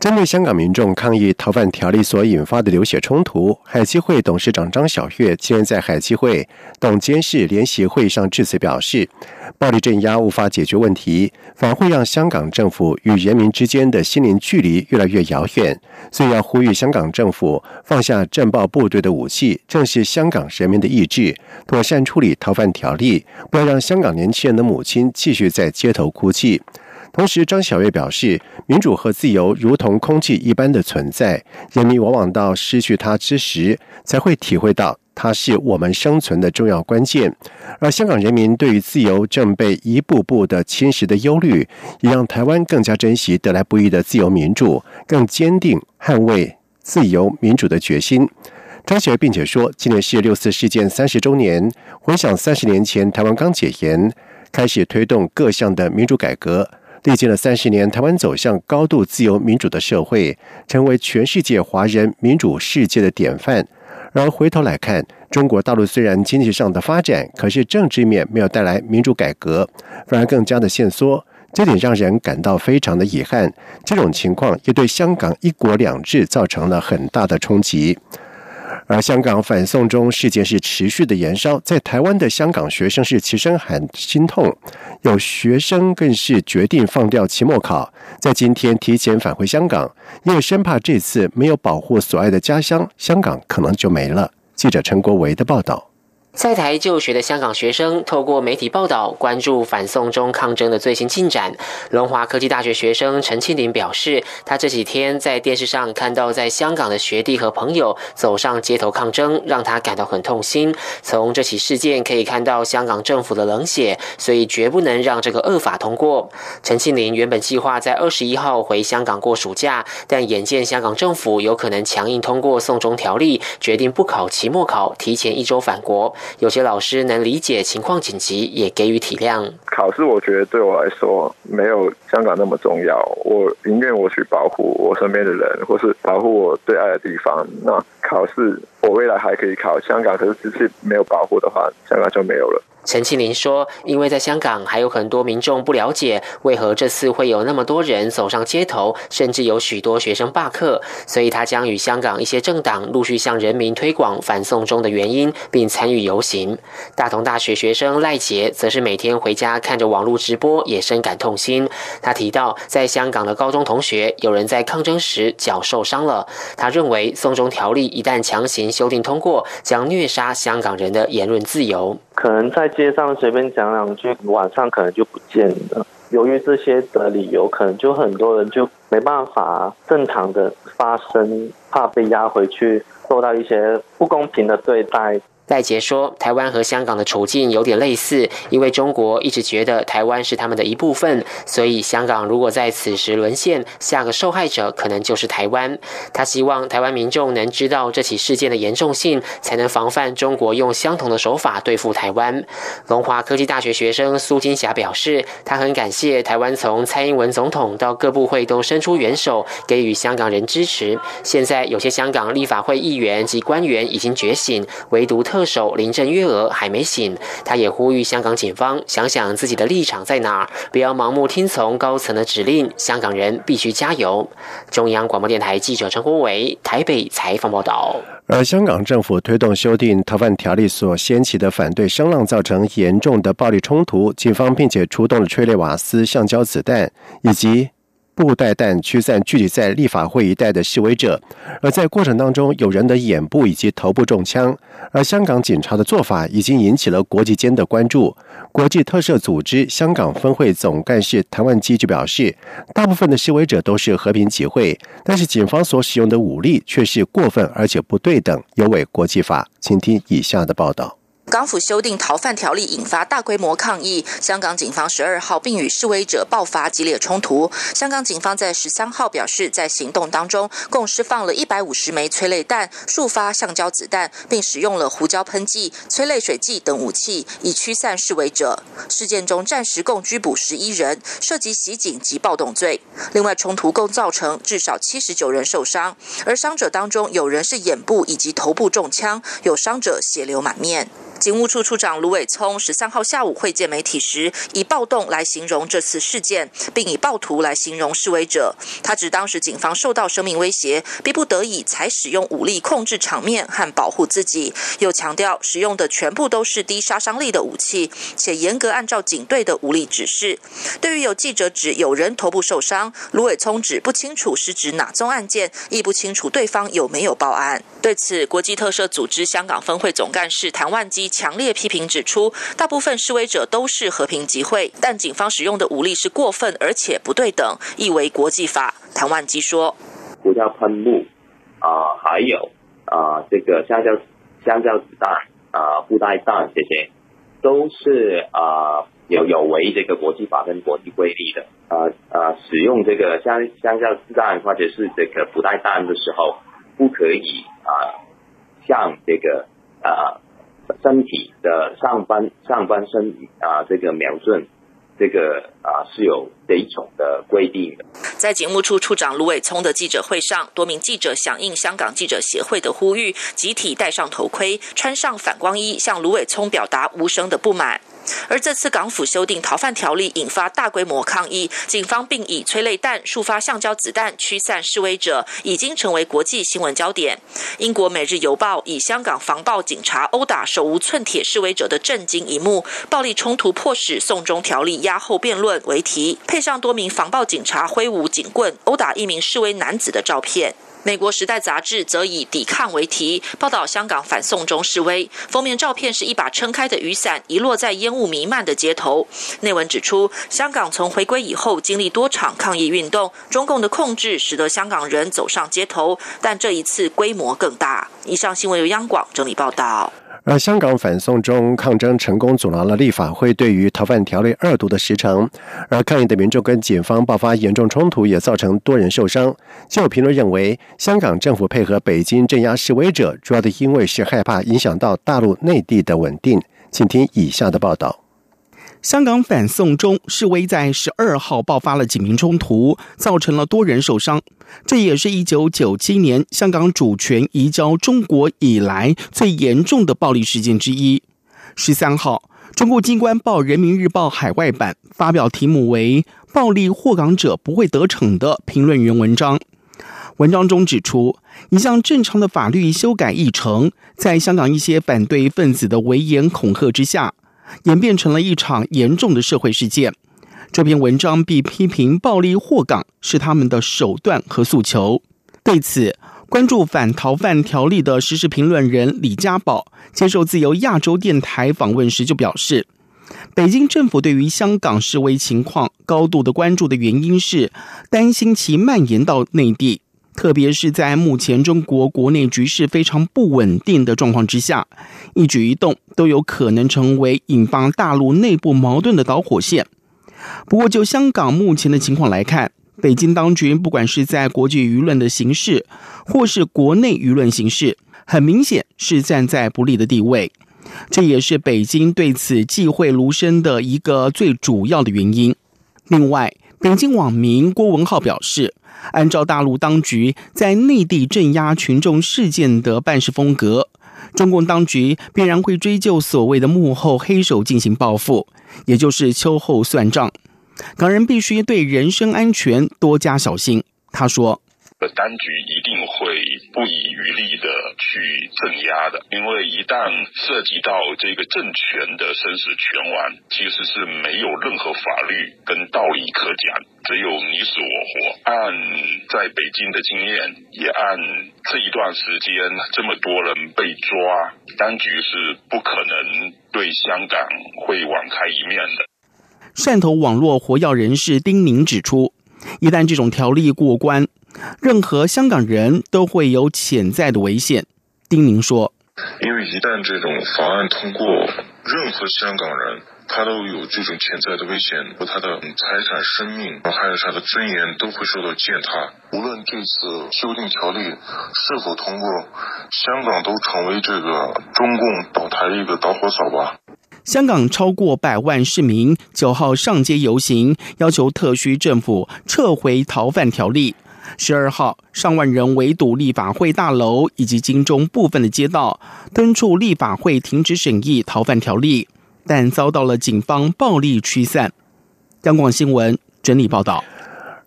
针对香港民众抗议逃犯条例所引发的流血冲突，海基会董事长张晓月今天在海基会董监事联席会上致辞表示，暴力镇压无法解决问题，反而会让香港政府与人民之间的心灵距离越来越遥远。所以要呼吁香港政府放下镇暴部队的武器，正视香港人民的意志，妥善处理逃犯条例，不要让香港年轻人的母亲继续在街头哭泣。同时，张晓月表示，民主和自由如同空气一般的存在，人民往往到失去它之时，才会体会到它是我们生存的重要关键。而香港人民对于自由正被一步步的侵蚀的忧虑，也让台湾更加珍惜得来不易的自由民主，更坚定捍卫自由民主的决心。张晓月并且说，今年是六四事件三十周年，回想三十年前台湾刚解严，开始推动各项的民主改革。历经了三十年，台湾走向高度自由民主的社会，成为全世界华人民主世界的典范。然而回头来看，中国大陆虽然经济上的发展，可是政治面没有带来民主改革，反而更加的限缩，这点让人感到非常的遗憾。这种情况也对香港一国两制造成了很大的冲击。而香港反送中事件是持续的延烧，在台湾的香港学生是齐声喊心痛，有学生更是决定放掉期末考，在今天提前返回香港，因为生怕这次没有保护所爱的家乡，香港可能就没了。记者陈国维的报道。在台就学的香港学生透过媒体报道关注反送中抗争的最新进展。龙华科技大学学生陈庆林表示，他这几天在电视上看到在香港的学弟和朋友走上街头抗争，让他感到很痛心。从这起事件可以看到香港政府的冷血，所以绝不能让这个恶法通过。陈庆林原本计划在二十一号回香港过暑假，但眼见香港政府有可能强硬通过送中条例，决定不考期末考，提前一周返国。有些老师能理解情况紧急，也给予体谅。考试我觉得对我来说没有香港那么重要，我宁愿我去保护我身边的人，或是保护我最爱的地方。那考试我未来还可以考香港，可是这次没有保护的话，香港就没有了。陈庆林说：“因为在香港还有很多民众不了解为何这次会有那么多人走上街头，甚至有许多学生罢课，所以他将与香港一些政党陆续向人民推广反送中的原因，并参与游行。”大同大学学生赖杰则是每天回家看着网络直播，也深感痛心。他提到，在香港的高中同学有人在抗争时脚受伤了。他认为送中条例一旦强行修订通过，将虐杀香港人的言论自由。可能在街上随便讲两句，晚上可能就不见了。由于这些的理由，可能就很多人就没办法正常的发声，怕被压回去，受到一些不公平的对待。赖杰说：“台湾和香港的处境有点类似，因为中国一直觉得台湾是他们的一部分，所以香港如果在此时沦陷，下个受害者可能就是台湾。他希望台湾民众能知道这起事件的严重性，才能防范中国用相同的手法对付台湾。”龙华科技大学学生苏金霞表示：“他很感谢台湾从蔡英文总统到各部会都伸出援手，给予香港人支持。现在有些香港立法会议员及官员已经觉醒，唯独特。”特首林郑月娥还没醒，他也呼吁香港警方想想自己的立场在哪，不要盲目听从高层的指令。香港人必须加油。中央广播电台记者陈国伟台北采访报道。而香港政府推动修订逃犯条例所掀起的反对声浪，造成严重的暴力冲突，警方并且出动了催泪瓦斯、橡胶子弹以及。布袋弹驱散聚集在立法会一带的示威者，而在过程当中，有人的眼部以及头部中枪。而香港警察的做法已经引起了国际间的关注。国际特赦组织香港分会总干事谭万基就表示，大部分的示威者都是和平集会，但是警方所使用的武力却是过分而且不对等，有违国际法。请听以下的报道。港府修订逃犯条例引发大规模抗议，香港警方十二号并与示威者爆发激烈冲突。香港警方在十三号表示，在行动当中共释放了一百五十枚催泪弹、数发橡胶子弹，并使用了胡椒喷剂、催泪水剂等武器，以驱散示威者。事件中暂时共拘捕十一人，涉及袭警及暴动罪。另外，冲突共造成至少七十九人受伤，而伤者当中有人是眼部以及头部中枪，有伤者血流满面。警务处处长卢伟聪十三号下午会见媒体时，以暴动来形容这次事件，并以暴徒来形容示威者。他指当时警方受到生命威胁，逼不得已才使用武力控制场面和保护自己。又强调，使用的全部都是低杀伤力的武器，且严格按照警队的武力指示。对于有记者指有人头部受伤，卢伟聪指不清楚是指哪宗案件，亦不清楚对方有没有报案。对此，国际特赦组织香港分会总干事谭万基。强烈批评指出，大部分示威者都是和平集会，但警方使用的武力是过分而且不对等，亦违国际法。谭万基说：“胡椒喷雾啊，还有啊，这个香蕉香蕉子弹啊，布袋弹这些，都是啊有有违这个国际法跟国际规律的。啊啊，使用这个香香蕉子弹或者是这个布袋弹的时候，不可以啊，像这个啊。”身体的上半上半身啊，这个瞄准，这个啊是有这一种的规定的。在节目处处长卢伟聪的记者会上，多名记者响应香港记者协会的呼吁，集体戴上头盔，穿上反光衣，向卢伟聪表达无声的不满。而这次港府修订逃犯条例引发大规模抗议，警方并以催泪弹、数发橡胶子弹驱散示威者，已经成为国际新闻焦点。英国《每日邮报》以“香港防暴警察殴打手无寸铁示威者的震惊一幕，暴力冲突迫使送中条例压后辩论”为题，配上多名防暴警察挥舞警棍殴打一名示威男子的照片。美国《时代》杂志则以“抵抗”为题报道香港反送中示威，封面照片是一把撑开的雨伞，遗落在烟雾弥漫的街头。内文指出，香港从回归以后经历多场抗议运动，中共的控制使得香港人走上街头，但这一次规模更大。以上新闻由央广整理报道。而香港反送中抗争成功阻挠了立法会对于逃犯条例二读的时程，而抗议的民众跟警方爆发严重冲突，也造成多人受伤。就有评论认为，香港政府配合北京镇压示威者，主要的因为是害怕影响到大陆内地的稳定。请听以下的报道。香港反送中示威在十二号爆发了警民冲突，造成了多人受伤。这也是一九九七年香港主权移交中国以来最严重的暴力事件之一。十三号，中国机关报《人民日报》海外版发表题目为“暴力获港者不会得逞”的评论员文章。文章中指出，一项正常的法律修改议程，在香港一些反对分子的危言恐吓之下。演变成了一场严重的社会事件。这篇文章被批评暴力祸港是他们的手段和诉求。对此，关注反逃犯条例的时事评论人李家宝接受自由亚洲电台访问时就表示，北京政府对于香港示威情况高度的关注的原因是担心其蔓延到内地。特别是在目前中国国内局势非常不稳定的状况之下，一举一动都有可能成为引发大陆内部矛盾的导火线。不过，就香港目前的情况来看，北京当局不管是在国际舆论的形式，或是国内舆论形式，很明显是站在不利的地位。这也是北京对此忌讳卢生的一个最主要的原因。另外，北京网民郭文浩表示。按照大陆当局在内地镇压群众事件的办事风格，中共当局必然会追究所谓的幕后黑手进行报复，也就是秋后算账。港人必须对人身安全多加小心。他说。当局一定会不遗余力的去镇压的，因为一旦涉及到这个政权的生死存亡，其实是没有任何法律跟道理可讲，只有你死我活。按在北京的经验，也按这一段时间这么多人被抓，当局是不可能对香港会网开一面的。汕头网络活跃人士丁宁指出，一旦这种条例过关。任何香港人都会有潜在的危险，丁宁说。因为一旦这种法案通过，任何香港人。他都有这种潜在的危险，和他的财产、生命，还有他的尊严都会受到践踏。无论这次修订条例是否通过，香港都成为这个中共倒台一个导火索吧。香港超过百万市民九号上街游行，要求特区政府撤回逃犯条例。十二号，上万人围堵立法会大楼以及京中部分的街道，敦促立法会停止审议逃犯条例。但遭到了警方暴力驱散。央广新闻整理报道。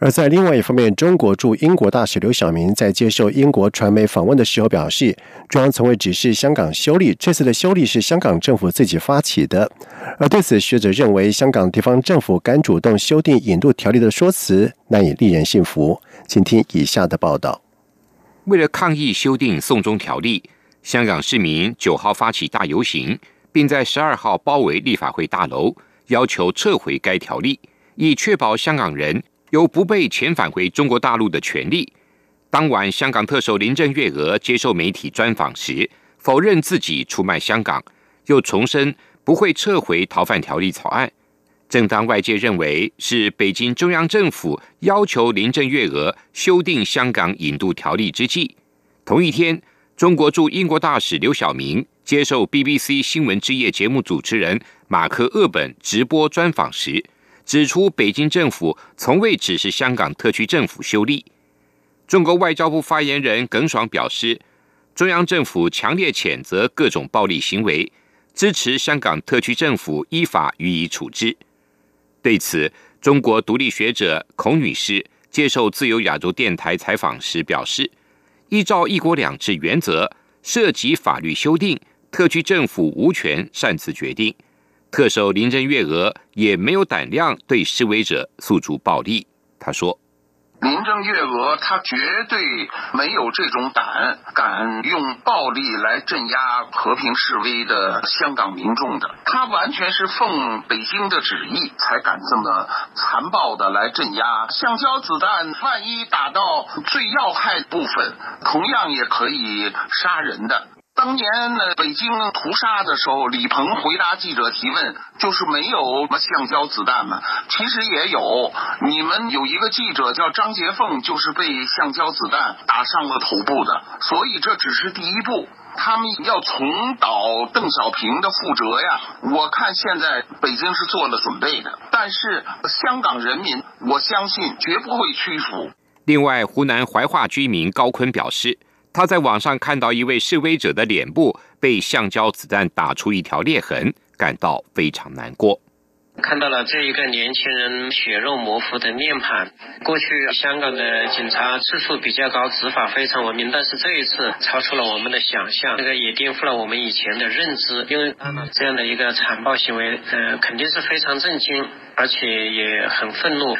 而在另外一方面，中国驻英国大使刘晓明在接受英国传媒访问的时候表示，中央从未指示香港修例，这次的修例是香港政府自己发起的。而对此，学者认为，香港地方政府敢主动修订引渡条例的说辞，难以令人信服。请听以下的报道：为了抗议修订送中条例，香港市民九号发起大游行。并在十二号包围立法会大楼，要求撤回该条例，以确保香港人有不被遣返回中国大陆的权利。当晚，香港特首林郑月娥接受媒体专访时，否认自己出卖香港，又重申不会撤回逃犯条例草案。正当外界认为是北京中央政府要求林郑月娥修订香港引渡条例之际，同一天，中国驻英国大使刘晓明。接受 BBC 新闻之夜节目主持人马克·厄本直播专访时，指出北京政府从未指示香港特区政府修例。中国外交部发言人耿爽表示，中央政府强烈谴责各种暴力行为，支持香港特区政府依法予以处置。对此，中国独立学者孔女士接受自由亚洲电台采访时表示，依照“一国两制”原则，涉及法律修订。特区政府无权擅自决定，特首林郑月娥也没有胆量对示威者诉诸暴力。他说：“林郑月娥她绝对没有这种胆，敢用暴力来镇压和平示威的香港民众的。她完全是奉北京的旨意，才敢这么残暴的来镇压。橡胶子弹万一打到最要害部分，同样也可以杀人的。”当年呢，北京屠杀的时候，李鹏回答记者提问，就是没有什么橡胶子弹嘛？其实也有，你们有一个记者叫张杰凤，就是被橡胶子弹打伤了头部的。所以这只是第一步，他们要重蹈邓小平的覆辙呀。我看现在北京是做了准备的，但是香港人民，我相信绝不会屈服。另外，湖南怀化居民高坤表示。他在网上看到一位示威者的脸部被橡胶子弹打出一条裂痕，感到非常难过。看到了这一个年轻人血肉模糊的面庞。过去香港的警察次数比较高，执法非常文明，但是这一次超出了我们的想象，这个也颠覆了我们以前的认知。因为这样的一个残暴行为，呃，肯定是非常震惊，而且也很愤怒。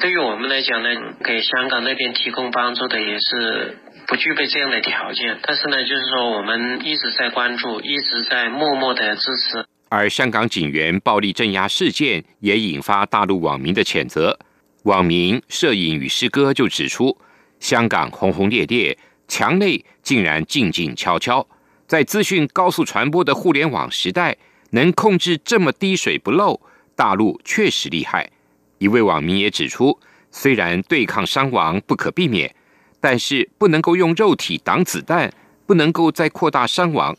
对于我们来讲呢，给香港那边提供帮助的也是。不具备这样的条件，但是呢，就是说我们一直在关注，一直在默默的支持。而香港警员暴力镇压事件也引发大陆网民的谴责，网民摄影与诗歌就指出，香港轰轰烈烈，墙内竟然静静悄悄。在资讯高速传播的互联网时代，能控制这么滴水不漏，大陆确实厉害。一位网民也指出，虽然对抗伤亡不可避免。但是不能够用肉体挡子弹，不能够再扩大伤亡。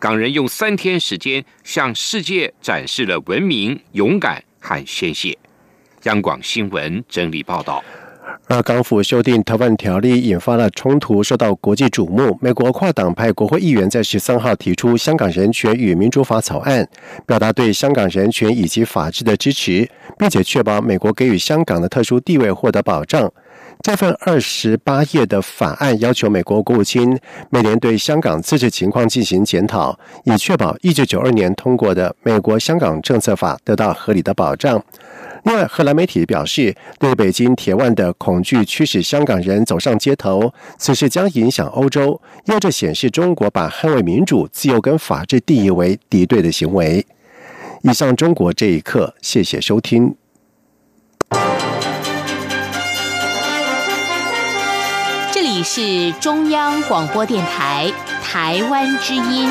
港人用三天时间向世界展示了文明、勇敢和鲜血。央广新闻整理报道。而港府修订逃犯条例引发了冲突，受到国际瞩目。美国跨党派国会议员在十三号提出《香港人权与民主法》草案，表达对香港人权以及法治的支持，并且确保美国给予香港的特殊地位获得保障。这份二十八页的法案要求美国国务卿每年对香港自治情况进行检讨，以确保一九九二年通过的《美国香港政策法》得到合理的保障。另外，荷兰媒体表示，对北京铁腕的恐惧驱使香港人走上街头，此事将影响欧洲，要这显示中国把捍卫民主、自由跟法治定义为敌对的行为。以上，中国这一刻，谢谢收听。这里是中央广播电台台湾之音。